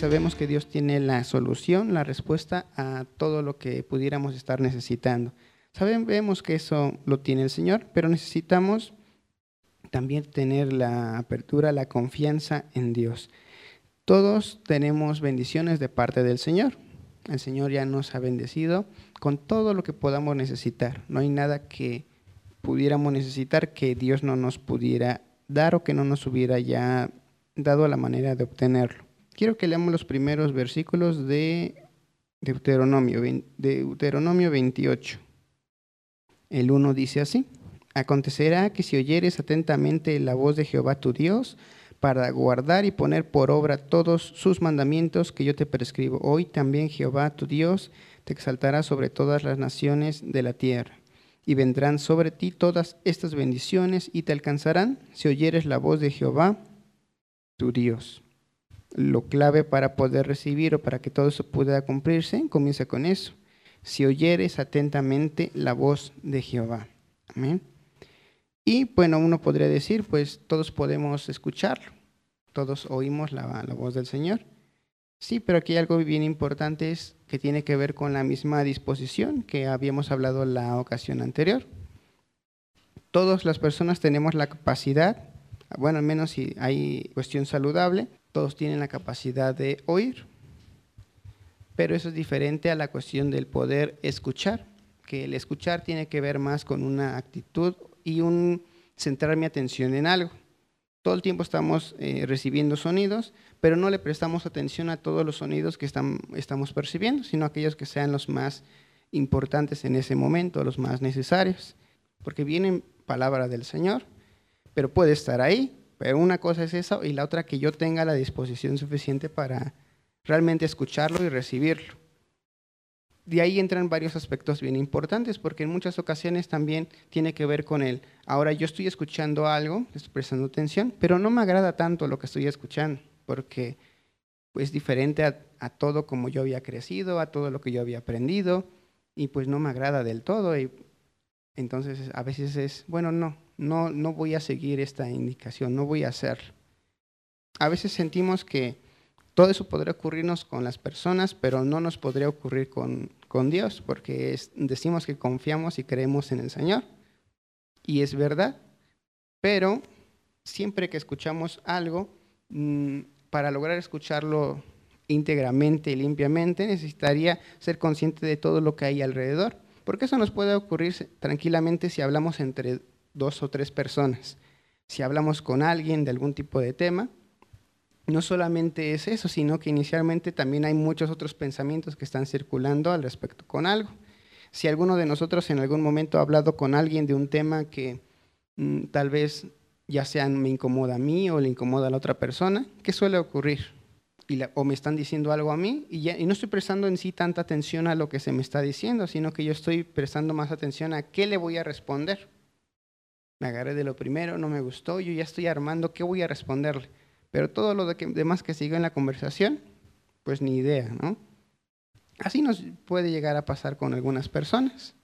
sabemos que Dios tiene la solución, la respuesta a todo lo que pudiéramos estar necesitando. Sabemos que eso lo tiene el Señor, pero necesitamos también tener la apertura, la confianza en Dios. Todos tenemos bendiciones de parte del Señor. El Señor ya nos ha bendecido con todo lo que podamos necesitar. No hay nada que pudiéramos necesitar que Dios no nos pudiera dar o que no nos hubiera ya dado la manera de obtenerlo. Quiero que leamos los primeros versículos de Deuteronomio, de Deuteronomio 28. El 1 dice así, Acontecerá que si oyeres atentamente la voz de Jehová tu Dios, para guardar y poner por obra todos sus mandamientos que yo te prescribo, hoy también Jehová tu Dios te exaltará sobre todas las naciones de la tierra. Y vendrán sobre ti todas estas bendiciones y te alcanzarán si oyeres la voz de Jehová tu Dios. Lo clave para poder recibir o para que todo eso pueda cumplirse, comienza con eso si oyeres atentamente la voz de Jehová. Amén. Y bueno, uno podría decir, pues todos podemos escucharlo, todos oímos la, la, voz del Señor. Sí, pero aquí hay algo bien importante es que tiene que ver con la misma disposición que habíamos hablado la ocasión anterior. Todas las personas tenemos la capacidad, bueno, al menos si hay cuestión saludable, todos tienen la capacidad de oír pero eso es diferente a la cuestión del poder escuchar, que el escuchar tiene que ver más con una actitud y un centrar mi atención en algo. Todo el tiempo estamos eh, recibiendo sonidos, pero no le prestamos atención a todos los sonidos que estamos percibiendo, sino a aquellos que sean los más importantes en ese momento, los más necesarios. Porque vienen palabra del Señor, pero puede estar ahí, pero una cosa es eso y la otra que yo tenga la disposición suficiente para realmente escucharlo y recibirlo. De ahí entran varios aspectos bien importantes, porque en muchas ocasiones también tiene que ver con el, ahora yo estoy escuchando algo, estoy prestando atención, pero no me agrada tanto lo que estoy escuchando, porque es diferente a, a todo como yo había crecido, a todo lo que yo había aprendido, y pues no me agrada del todo. Y entonces a veces es, bueno, no, no, no voy a seguir esta indicación, no voy a hacerlo. A veces sentimos que todo eso podría ocurrirnos con las personas, pero no nos podría ocurrir con, con Dios, porque decimos que confiamos y creemos en el Señor. Y es verdad, pero siempre que escuchamos algo, mm, para lograr escucharlo íntegramente y limpiamente, necesitaría ser consciente de todo lo que hay alrededor, porque eso nos puede ocurrir tranquilamente si hablamos entre dos o tres personas. Si hablamos con alguien de algún tipo de tema, no solamente es eso, sino que inicialmente también hay muchos otros pensamientos que están circulando al respecto con algo. Si alguno de nosotros en algún momento ha hablado con alguien de un tema que mm, tal vez ya sea me incomoda a mí o le incomoda a la otra persona, ¿qué suele ocurrir? O me están diciendo algo a mí y, y no estoy prestando en sí tanta atención a lo que se me está diciendo, sino que yo estoy prestando más atención a qué le voy a responder. Me agarré de lo primero, no me gustó, yo ya estoy armando qué voy a responderle pero todo lo demás que sigue en la conversación, pues ni idea, ¿no? Así nos puede llegar a pasar con algunas personas,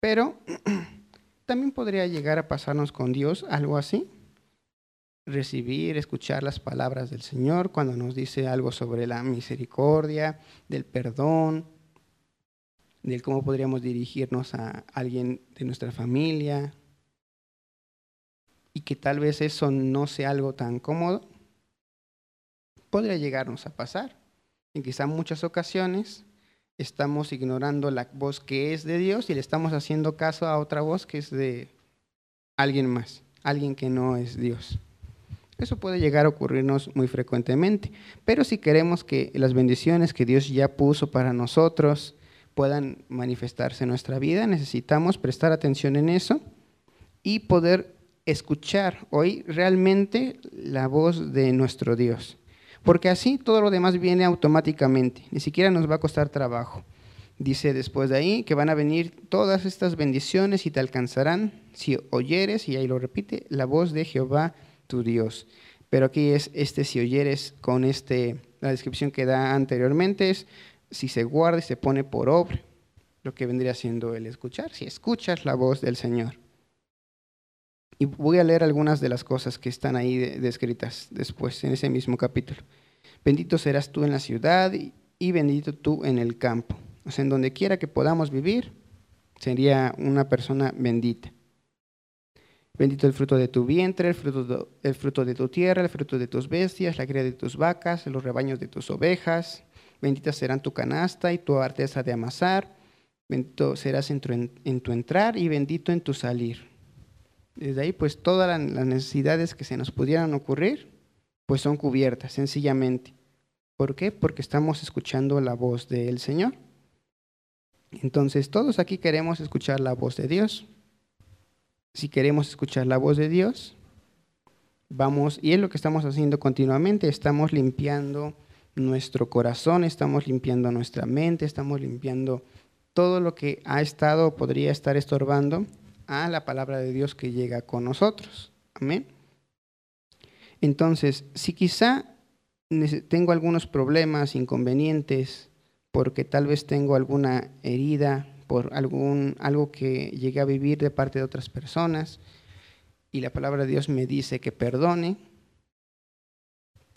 pero también podría llegar a pasarnos con Dios algo así. Recibir, escuchar las palabras del Señor cuando nos dice algo sobre la misericordia, del perdón, del cómo podríamos dirigirnos a alguien de nuestra familia, y que tal vez eso no sea algo tan cómodo, podría llegarnos a pasar. En quizá muchas ocasiones estamos ignorando la voz que es de Dios y le estamos haciendo caso a otra voz que es de alguien más, alguien que no es Dios. Eso puede llegar a ocurrirnos muy frecuentemente, pero si queremos que las bendiciones que Dios ya puso para nosotros puedan manifestarse en nuestra vida, necesitamos prestar atención en eso y poder escuchar, oír realmente la voz de nuestro Dios porque así todo lo demás viene automáticamente, ni siquiera nos va a costar trabajo. Dice después de ahí que van a venir todas estas bendiciones y te alcanzarán si oyeres, y ahí lo repite, la voz de Jehová tu Dios. Pero aquí es este si oyeres con este, la descripción que da anteriormente es si se guarda y se pone por obra, lo que vendría siendo el escuchar, si escuchas la voz del Señor. Y voy a leer algunas de las cosas que están ahí descritas después, en ese mismo capítulo. Bendito serás tú en la ciudad y bendito tú en el campo. O sea, en donde quiera que podamos vivir, sería una persona bendita. Bendito el fruto de tu vientre, el fruto de, fruto de tu tierra, el fruto de tus bestias, la cría de tus vacas, los rebaños de tus ovejas. Benditas serán tu canasta y tu arteza de amasar. Bendito serás en tu, en tu entrar y bendito en tu salir. Desde ahí, pues todas las necesidades que se nos pudieran ocurrir, pues son cubiertas, sencillamente. ¿Por qué? Porque estamos escuchando la voz del Señor. Entonces, todos aquí queremos escuchar la voz de Dios. Si queremos escuchar la voz de Dios, vamos, y es lo que estamos haciendo continuamente, estamos limpiando nuestro corazón, estamos limpiando nuestra mente, estamos limpiando todo lo que ha estado o podría estar estorbando a la palabra de Dios que llega con nosotros. Amén. Entonces, si quizá tengo algunos problemas, inconvenientes, porque tal vez tengo alguna herida por algún, algo que llegué a vivir de parte de otras personas y la palabra de Dios me dice que perdone,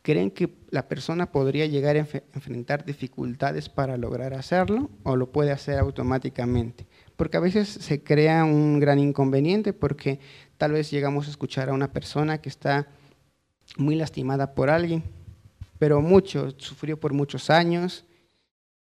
¿creen que la persona podría llegar a enfrentar dificultades para lograr hacerlo o lo puede hacer automáticamente? Porque a veces se crea un gran inconveniente porque tal vez llegamos a escuchar a una persona que está muy lastimada por alguien, pero mucho, sufrió por muchos años,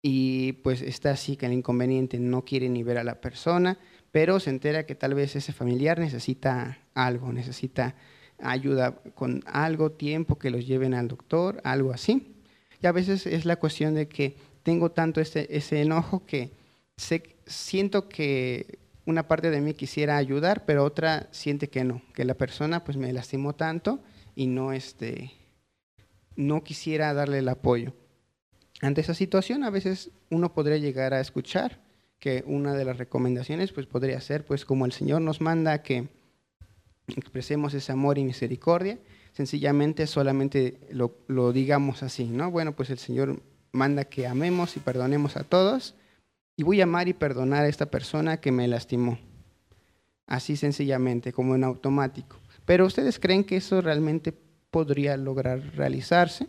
y pues está así que el inconveniente no quiere ni ver a la persona, pero se entera que tal vez ese familiar necesita algo, necesita ayuda con algo, tiempo que los lleven al doctor, algo así. Y a veces es la cuestión de que tengo tanto ese, ese enojo que siento que una parte de mí quisiera ayudar, pero otra siente que no, que la persona pues me lastimó tanto y no, este, no quisiera darle el apoyo. Ante esa situación, a veces uno podría llegar a escuchar que una de las recomendaciones pues podría ser pues como el Señor nos manda que expresemos ese amor y misericordia, sencillamente solamente lo, lo digamos así, ¿no? Bueno, pues el Señor manda que amemos y perdonemos a todos y voy a amar y perdonar a esta persona que me lastimó. Así sencillamente, como en automático. Pero ustedes creen que eso realmente podría lograr realizarse?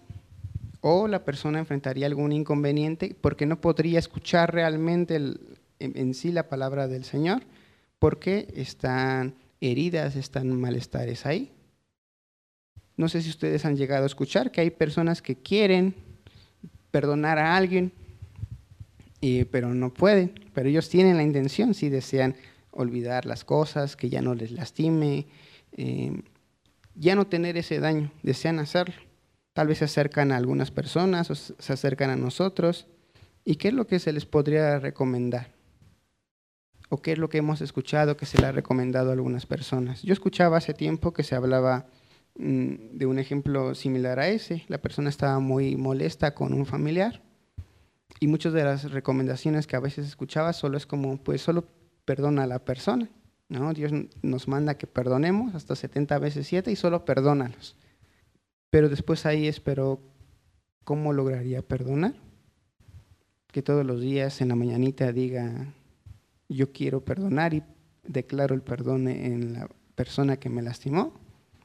o la persona enfrentaría algún inconveniente porque no podría escuchar realmente en, sí la palabra del Señor porque están heridas, están malestares ahí. No sé si ustedes han llegado a escuchar que hay personas que quieren perdonar a alguien, pero no pueden, pero ellos tienen la intención, si desean olvidar las cosas, que ya no les lastime, eh, ya no tener ese daño, desean hacerlo. Tal vez se acercan a algunas personas o se acercan a nosotros. ¿Y qué es lo que se les podría recomendar? ¿O qué es lo que hemos escuchado que se le ha recomendado a algunas personas? Yo escuchaba hace tiempo que se hablaba mm, de un ejemplo similar a ese. La persona estaba muy molesta con un familiar y muchas de las recomendaciones que a veces escuchaba solo es como, pues solo perdona a la persona. ¿no? Dios nos manda que perdonemos hasta 70 veces 7 y solo perdónalos. Pero después ahí espero cómo lograría perdonar. Que todos los días en la mañanita diga, yo quiero perdonar y declaro el perdón en la persona que me lastimó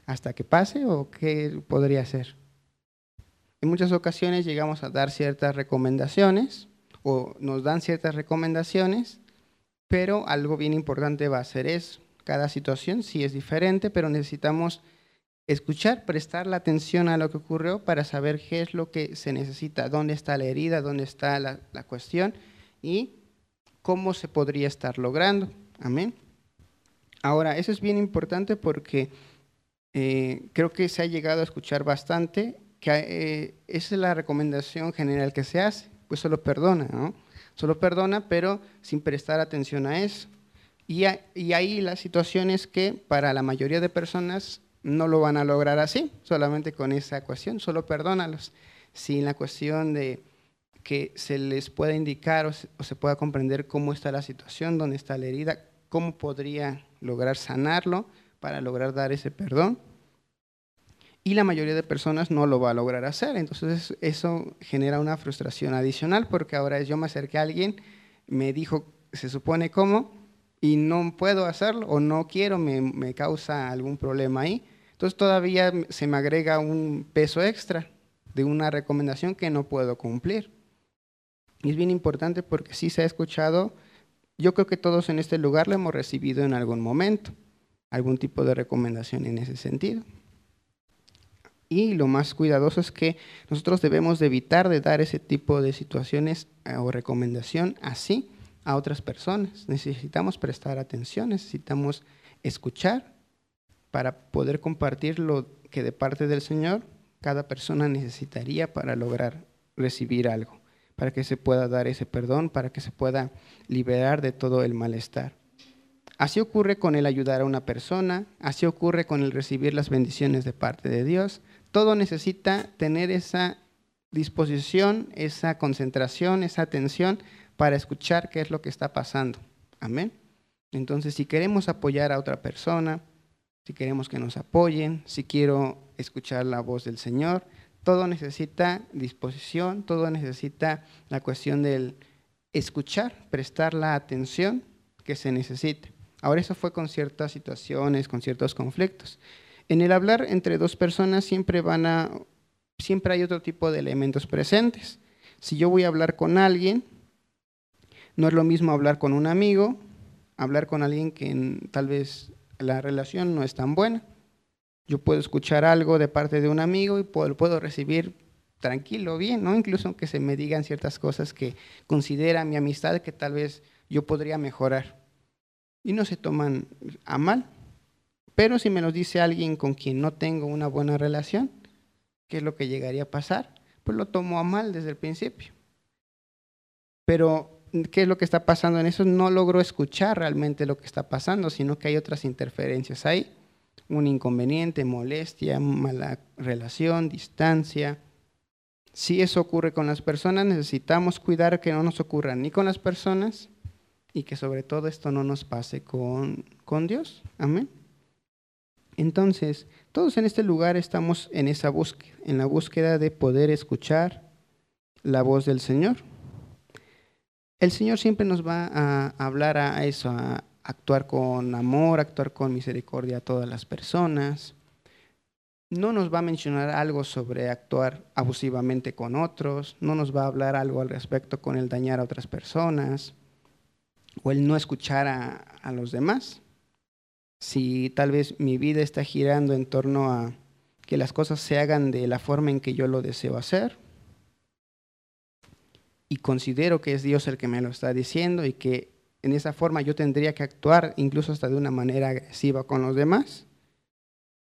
hasta que pase o qué podría hacer. En muchas ocasiones llegamos a dar ciertas recomendaciones o nos dan ciertas recomendaciones, pero algo bien importante va a ser eso. Cada situación sí es diferente, pero necesitamos escuchar, prestar la atención a lo que ocurrió para saber qué es lo que se necesita, dónde está la herida, dónde está la, cuestión y cómo se podría estar logrando. Amén. Ahora, eso es bien importante porque eh, creo que se ha llegado a escuchar bastante que eh, esa es la recomendación general que se hace, pues solo perdona, ¿no? Solo perdona, pero sin prestar atención a eso. Y, y ahí la situación es que para la mayoría de personas no lo van a lograr así, solamente con esa cuestión, solo perdónalos. Sin la cuestión de que se les pueda indicar o se, pueda comprender cómo está la situación, dónde está la herida, cómo podría lograr sanarlo para lograr dar ese perdón. Y la mayoría de personas no lo va a lograr hacer. Entonces eso genera una frustración adicional porque ahora yo me acerqué a alguien, me dijo, se supone cómo, y no puedo hacerlo o no quiero, me, me, causa algún problema ahí. Entonces todavía se me agrega un peso extra. de una recomendación que no puedo cumplir. Y es bien importante porque sí se ha escuchado, yo creo que todos en este lugar lo hemos recibido en algún momento, algún tipo de recomendación en ese sentido. Y lo más cuidadoso es que nosotros debemos de evitar de dar ese tipo de situaciones eh, o recomendación así a otras personas. Necesitamos prestar atención, necesitamos escuchar para poder compartir lo que de parte del Señor cada persona necesitaría para lograr recibir algo, para que se pueda dar ese perdón, para que se pueda liberar de todo el malestar. Así ocurre con el ayudar a una persona, así ocurre con el recibir las bendiciones de parte de Dios. Todo necesita tener esa disposición, esa concentración, esa atención para escuchar qué es lo que está pasando. Amén. Entonces, si queremos apoyar a otra persona, si queremos que nos apoyen, si quiero escuchar la voz del Señor, todo necesita disposición, todo necesita la cuestión del escuchar, prestar la atención que se necesite. Ahora eso fue con ciertas situaciones, con ciertos conflictos. En el hablar entre dos personas siempre van a siempre hay otro tipo de elementos presentes. Si yo voy a hablar con alguien, no es lo mismo hablar con un amigo, hablar con alguien que tal vez la relación no es tan buena. Yo puedo escuchar algo de parte de un amigo y puedo, puedo recibir tranquilo, bien, ¿no? Incluso aunque se me digan ciertas cosas que considera mi amistad que tal vez yo podría mejorar y no se toman a mal. Pero si me lo dice alguien con quien no tengo una buena relación, ¿qué es lo que llegaría a pasar? Pues lo tomo a mal desde el principio. Pero, ¿qué es lo que está pasando en eso? No logro escuchar realmente lo que está pasando, sino que hay otras interferencias ahí. Un inconveniente, molestia, mala relación, distancia. Si eso ocurre con las personas, necesitamos cuidar que no nos ocurra ni con las personas y que sobre todo esto no nos pase con, con Dios. Amén. Entonces, todos en este lugar estamos en esa búsqueda, en la búsqueda de poder escuchar la voz del Señor. El Señor siempre nos va a hablar a eso, a actuar con amor, actuar con misericordia a todas las personas. No nos va a mencionar algo sobre actuar abusivamente con otros, no nos va a hablar algo al respecto con el dañar a otras personas o el no escuchar a, los demás. Si tal vez mi vida está girando en torno a que las cosas se hagan de la forma en que yo lo deseo hacer, y considero que es Dios el que me lo está diciendo y que en esa forma yo tendría que actuar incluso hasta de una manera agresiva con los demás,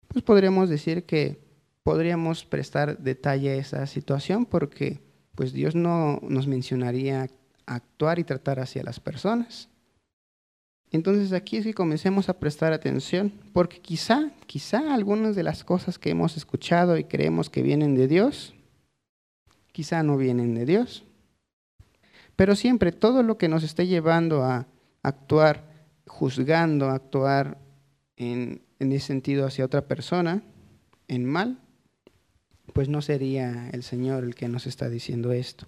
pues podríamos decir que podríamos prestar detalle a esa situación porque pues Dios no nos mencionaría actuar y tratar hacia las personas. Entonces aquí es que comencemos a prestar atención, porque quizá, quizá algunas de las cosas que hemos escuchado y creemos que vienen de Dios, quizá no vienen de Dios. Pero siempre todo lo que nos esté llevando a actuar juzgando, actuar en ese sentido hacia otra persona, en mal, pues no sería el Señor el que nos está diciendo esto.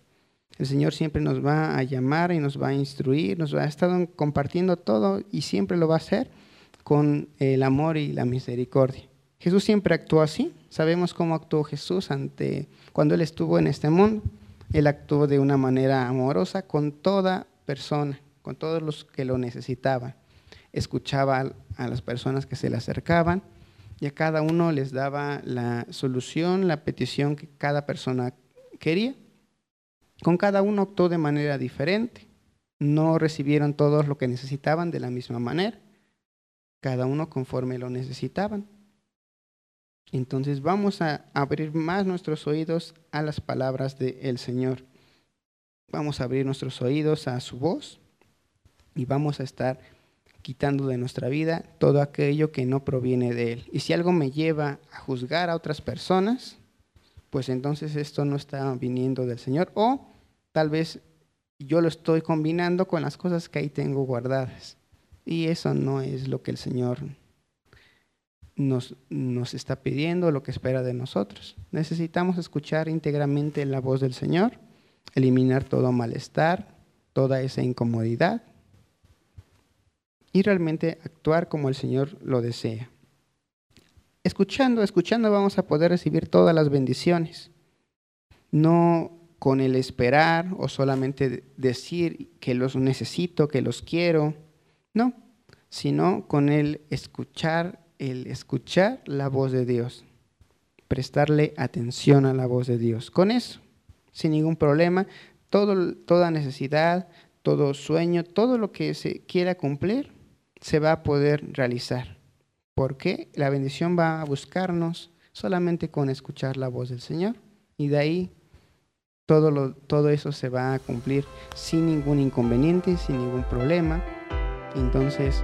El Señor siempre nos va a llamar y nos va a instruir, nos va a estar compartiendo todo y siempre lo va a hacer con el amor y la misericordia. Jesús siempre actuó así. Sabemos cómo actuó Jesús ante cuando él estuvo en este mundo. Él actuó de una manera amorosa con toda persona, con todos los que lo necesitaban. Escuchaba a las personas que se le acercaban y a cada uno les daba la solución, la petición que cada persona quería. Con cada uno actuó de manera diferente. No recibieron todos lo que necesitaban de la misma manera. Cada uno conforme lo necesitaban. Entonces vamos a abrir más nuestros oídos a las palabras del Señor. Vamos a abrir nuestros oídos a su voz y vamos a estar quitando de nuestra vida todo aquello que no proviene de Él. Y si algo me lleva a juzgar a otras personas, pues entonces esto no está viniendo del Señor o tal vez yo lo estoy combinando con las cosas que ahí tengo guardadas. Y eso no es lo que el Señor nos, nos está pidiendo, lo que espera de nosotros. Necesitamos escuchar íntegramente la voz del Señor, eliminar todo malestar, toda esa incomodidad y realmente actuar como el Señor lo desea. Escuchando, escuchando vamos a poder recibir todas las bendiciones. no con el esperar o solamente decir que los necesito, que los quiero, no, sino con el escuchar, el escuchar la voz de Dios, prestarle atención a la voz de Dios. Con eso, sin ningún problema, toda necesidad, todo sueño, todo lo que se quiera cumplir, se va a poder realizar. Porque la bendición va a buscarnos solamente con escuchar la voz del Señor. Y de ahí todo, todo eso se va a cumplir sin ningún inconveniente, sin ningún problema. Entonces,